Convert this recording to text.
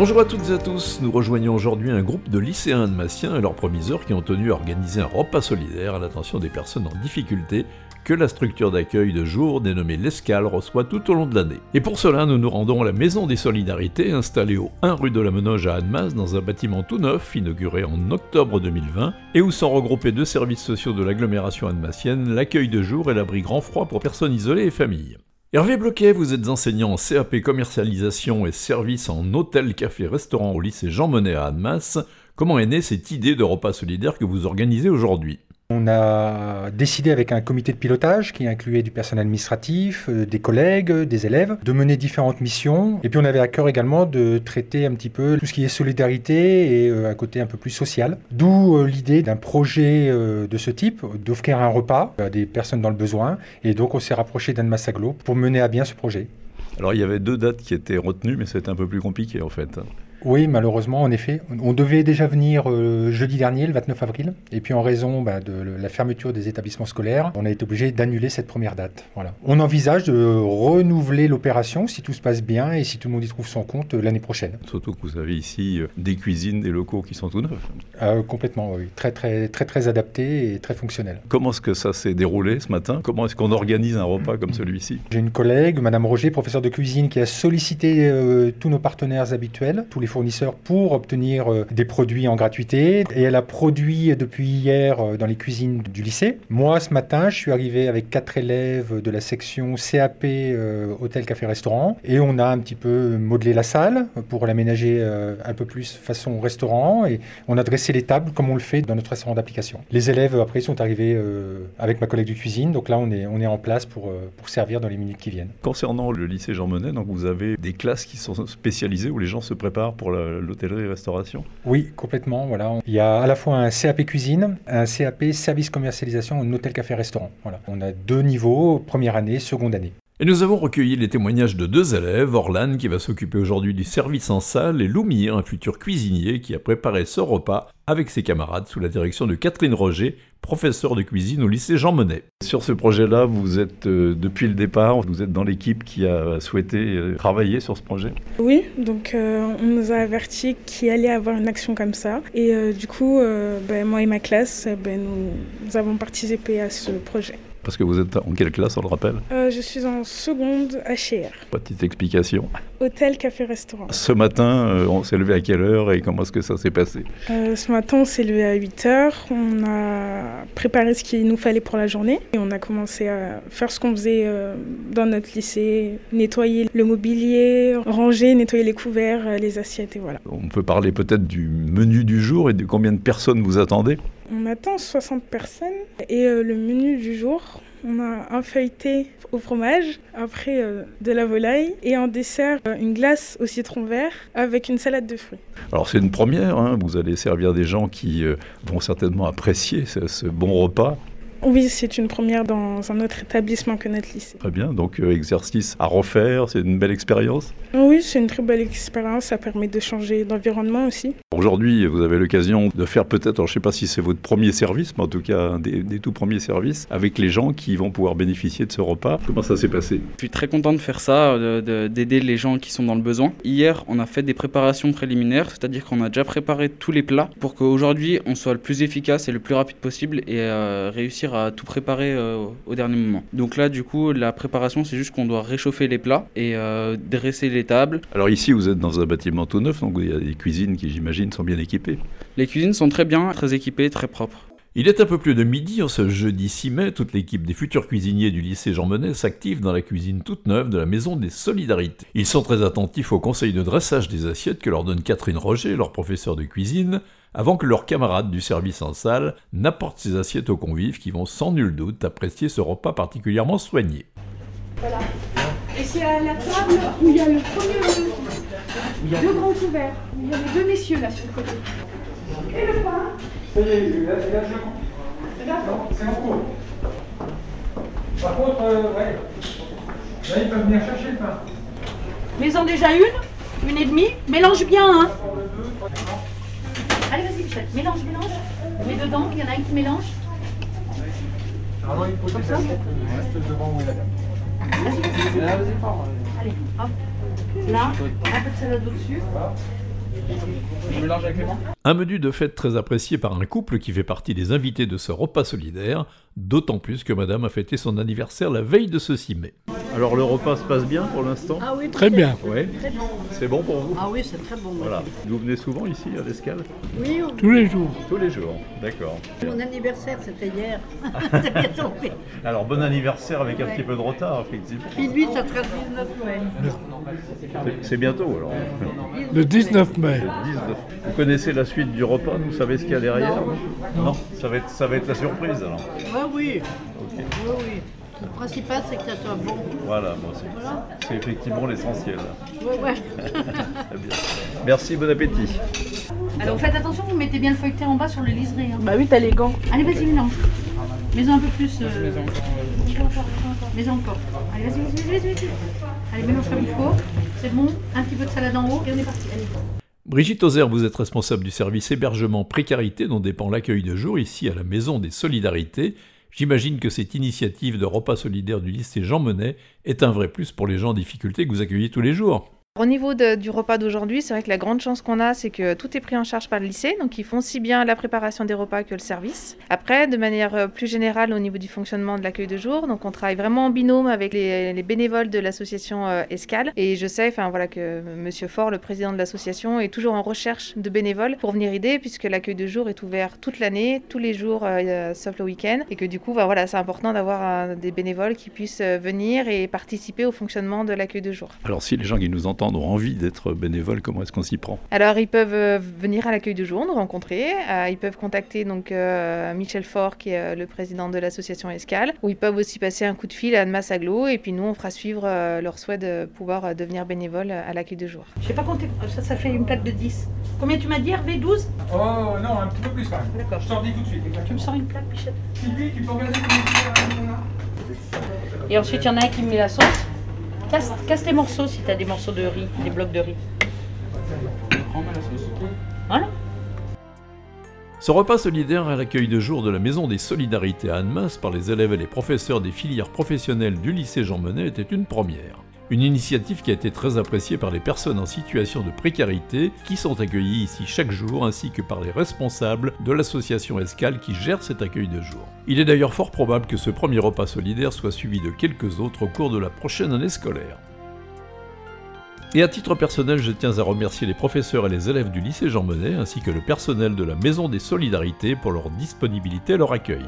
Bonjour à toutes et à tous, nous rejoignons aujourd'hui un groupe de lycéens de et leurs promiseurs qui ont tenu à organiser un repas solidaire à l'attention des personnes en difficulté que la structure d'accueil de jour dénommée l'Escale reçoit tout au long de l'année. Et pour cela, nous nous rendons à la Maison des Solidarités, installée au 1 rue de la Menoge à Annemasse, dans un bâtiment tout neuf, inauguré en octobre 2020, et où sont regroupés deux services sociaux de l'agglomération annemassienne, l'accueil de jour et l'abri grand froid pour personnes isolées et familles. Hervé Bloquet, vous êtes enseignant en CAP commercialisation et service en hôtel, café, restaurant au lycée Jean Monnet à Annemasse. Comment est née cette idée de repas solidaire que vous organisez aujourd'hui? On a décidé avec un comité de pilotage qui incluait du personnel administratif, euh, des collègues, des élèves, de mener différentes missions. Et puis on avait à cœur également de traiter un petit peu tout ce qui est solidarité et euh, un côté un peu plus social. D'où euh, l'idée d'un projet de ce type, d'offrir un repas à des personnes dans le besoin. Et donc on s'est rapproché d'Anne Massaglo pour mener à bien ce projet. Alors il y avait deux dates qui étaient retenues, mais c'était un peu plus compliqué en fait. Oui, malheureusement, en effet. On devait déjà venir euh, jeudi dernier, le 29 avril. Et puis en raison bah, de la fermeture des établissements scolaires, on a été obligé d'annuler cette première date. Voilà. On envisage de renouveler l'opération si tout se passe bien et si tout le monde y trouve son compte euh, l'année prochaine. Surtout que vous avez ici euh, des cuisines, des locaux qui sont tout neufs. complètement, oui. Très, très, très, très adaptés et très fonctionnels. Comment est-ce que ça s'est déroulé ce matin? Comment est-ce qu'on organise un repas comme celui-ci? J'ai une collègue, Madame Roger, professeure de cuisine, qui a sollicité tous nos partenaires habituels, tous les fournisseurs pour obtenir euh, des produits en gratuité. Et elle a produit depuis hier euh, dans les cuisines du lycée. Moi, ce matin, je suis arrivé avec quatre élèves de la section CAP euh, Hôtel, Café, Restaurant. Et on a un petit peu modelé la salle pour l'aménager un peu plus façon restaurant. Et on a dressé les tables comme on le fait dans notre restaurant d'application. Les élèves, après, sont arrivés avec ma collègue de cuisine. Donc là, on est, on est en place pour, pour servir dans les minutes qui viennent. Concernant le lycée Jean Monnet, donc vous avez des classes qui sont spécialisées où les gens se préparent pour l'hôtellerie-restauration Oui, complètement. Voilà. Il y a à la fois un CAP cuisine, un CAP service commercialisation en hôtel-café-restaurant. Voilà. On a deux niveaux, première année, seconde année. Et nous avons recueilli les témoignages de deux élèves, Orlan qui va s'occuper aujourd'hui du service en salle et Loumir, un futur cuisinier qui a préparé ce repas avec ses camarades sous la direction de Catherine Roger, professeure de cuisine au lycée Jean Monnet. Sur ce projet-là, vous êtes euh, depuis le départ, vous êtes dans l'équipe qui a souhaité euh, travailler sur ce projet? Oui, donc euh, on nous a averti qu'il allait avoir une action comme ça. Et du coup, ben, moi et ma classe, ben, nous avons participé à ce projet. Parce que vous êtes en quelle classe, on le rappelle euh, Je suis en seconde HR. Petite explication. Hôtel, café, restaurant. Ce matin, euh, on s'est levé à quelle heure et comment est-ce que ça s'est passé euh, Ce matin, on s'est levé à 8 heures. On a préparé ce qu'il nous fallait pour la journée. Et on a commencé à faire ce qu'on faisait dans notre lycée. Nettoyer le mobilier, ranger, nettoyer les couverts, les assiettes et voilà. On peut parler peut-être du menu du jour et de combien de personnes vous attendez on attend 60 personnes et euh, le menu du jour, on a un feuilleté au fromage, après euh, de la volaille et en dessert euh, une glace au citron vert avec une salade de fruits. Alors c'est une première, hein. vous allez servir des gens qui vont certainement apprécier ce bon repas. Oui, c'est une première dans un autre établissement que notre lycée. Très bien, donc euh, exercice à refaire, c'est une belle expérience? Oui, c'est une très belle expérience, ça permet de changer d'environnement aussi. Aujourd'hui, vous avez l'occasion de faire peut-être, je ne sais pas si c'est votre premier service, mais en tout cas un des, tout premiers services, avec les gens qui vont pouvoir bénéficier de ce repas. Comment ça s'est passé? Je suis très content de faire ça, d'aider les gens qui sont dans le besoin. Hier, on a fait des préparations préliminaires, c'est-à-dire qu'on a déjà préparé tous les plats pour qu'aujourd'hui, on soit le plus efficace et le plus rapide possible et euh, réussir à tout préparer euh, au dernier moment. Donc là, du coup, la préparation, c'est juste qu'on doit réchauffer les plats et euh, dresser les tables. Alors ici, vous êtes dans un bâtiment tout neuf, donc il y a des cuisines qui, j'imagine, sont bien équipées. Les cuisines sont très bien, très équipées, très propres. Il est un peu plus de midi en ce jeudi 6 mai. Toute l'équipe des futurs cuisiniers du lycée Jean Monnet s'active dans la cuisine toute neuve de la Maison des Solidarités. Ils sont très attentifs au conseil de dressage des assiettes que leur donne Catherine Roger, leur professeur de cuisine, avant que leurs camarades du service en salle n'apportent ces assiettes aux convives qui vont sans nul doute apprécier ce repas particulièrement soigné. Voilà. Et c'est à la table où il y a le premier deux grands couverts. Il y a les deux messieurs là sur le côté. Et le pain c'est en cours. Par contre, euh, ouais. Là, ils peuvent venir chercher le pain. Mais ils ont déjà une, une et demie. Mélange bien, hein. Allez, vas-y, Michel. Mélange, mélange. Mets dedans, il y en a un qui mélange. Alors, il faut comme ça. Reste devant où est la dame. Vas-y, vas-y, vas-y. Allez, hop. Là, un peu de salade au-dessus. Un menu de fête très apprécié par un couple qui fait partie des invités de ce repas solidaire, d'autant plus que madame a fêté son anniversaire la veille de ce 6 mai. Alors le repas se passe bien pour l'instant Ah oui, Très bien. Oui. C'est bon pour vous Ah oui, c'est très bon. Voilà. Vous venez souvent ici à l'escale Oui, Tous les jours. Tous les jours. D'accord. mon anniversaire, c'était hier. c'est bien tombé. Alors bon anniversaire avec un Ouais. petit peu de retard, effectivement. Puis lui, ça sera le 19 mai. C'est- bientôt alors. Le 19 mai. Le 19. Vous connaissez la suite du repas Vous savez ce qu'il y a derrière Non. Non, ça, va être, ça va être la surprise alors. Ouais, oui. Ok. Oui, oui. Le principal, c'est que ça soit bon. Voilà, bon, c'est Voilà. effectivement l'essentiel. Ouais, ouais. Merci, bon appétit. Alors faites attention, vous mettez bien le feuilleté en bas sur le liseré. hein. Bah oui, t'as les gants. Allez, vas-y, mélange. Mets-en un peu plus. Euh... Mets-en encore. Allez, vas-y, vas-y, vas-y, vas-y. Allez, mélange comme il faut. C'est bon. Un petit peu de salade en haut et on est parti. Allez. Brigitte Ozer, vous êtes responsable du service hébergement précarité dont dépend l'accueil de jour ici à la Maison des Solidarités. J'imagine que cette initiative de repas solidaire du lycée Jean Monnet est un vrai plus pour les gens en difficulté que vous accueillez tous les jours. Au niveau du repas d'aujourd'hui, c'est vrai que la grande chance qu'on a, c'est que tout est pris en charge par le lycée, donc ils font aussi bien la préparation des repas que le service. Après, de manière euh, plus générale au niveau du fonctionnement de l'accueil de jour, donc on travaille vraiment en binôme avec les, les bénévoles de l'association euh, Escale. Et je sais, enfin voilà, que Monsieur Faure, le président de l'association, est toujours en recherche de bénévoles pour venir aider, puisque l'accueil de jour est ouvert toute l'année, tous les jours, euh, sauf le week-end, et que du coup, bah, voilà, c'est important d'avoir des bénévoles qui puissent venir et participer au fonctionnement de l'accueil de jour. Alors si les gens qui nous entendent ont envie d'être bénévoles, comment est-ce qu'on s'y prend? Alors, ils peuvent euh, venir à l'accueil du jour, nous rencontrer. Euh, ils peuvent contacter donc euh, Michel Faure, qui est euh, le président de l'association Escale, ou ils peuvent aussi passer un coup de fil à Anne Massaglo, et puis nous, on fera suivre euh, leur souhait de pouvoir devenir bénévole à l'accueil du jour. Je sais pas compter. Ça, ça fait une plaque de 10. Combien tu m'as dit, Hervé? 12 Oh non, un petit peu plus quand même. D'accord. Je t'en dis tout de suite. Tu me sors une plaque, Pichette Sylvie, tu peux regarder combien on a Et ensuite, il y en a un qui me met la sauce. Casse, casse les morceaux si t'as des morceaux de riz, des blocs de riz. Ce repas solidaire à l'accueil de jour de la Maison des Solidarités à Annemasse par les élèves et les professeurs des filières professionnelles du lycée Jean Monnet était une première. Une initiative qui a été très appréciée par les personnes en situation de précarité qui sont accueillies ici chaque jour ainsi que par les responsables de l'association Escale qui gère cet accueil de jour. Il est d'ailleurs fort probable que ce premier repas solidaire soit suivi de quelques autres au cours de la prochaine année scolaire. Et à titre personnel, je tiens à remercier les professeurs et les élèves du lycée Jean Monnet ainsi que le personnel de la Maison des Solidarités pour leur disponibilité et leur accueil.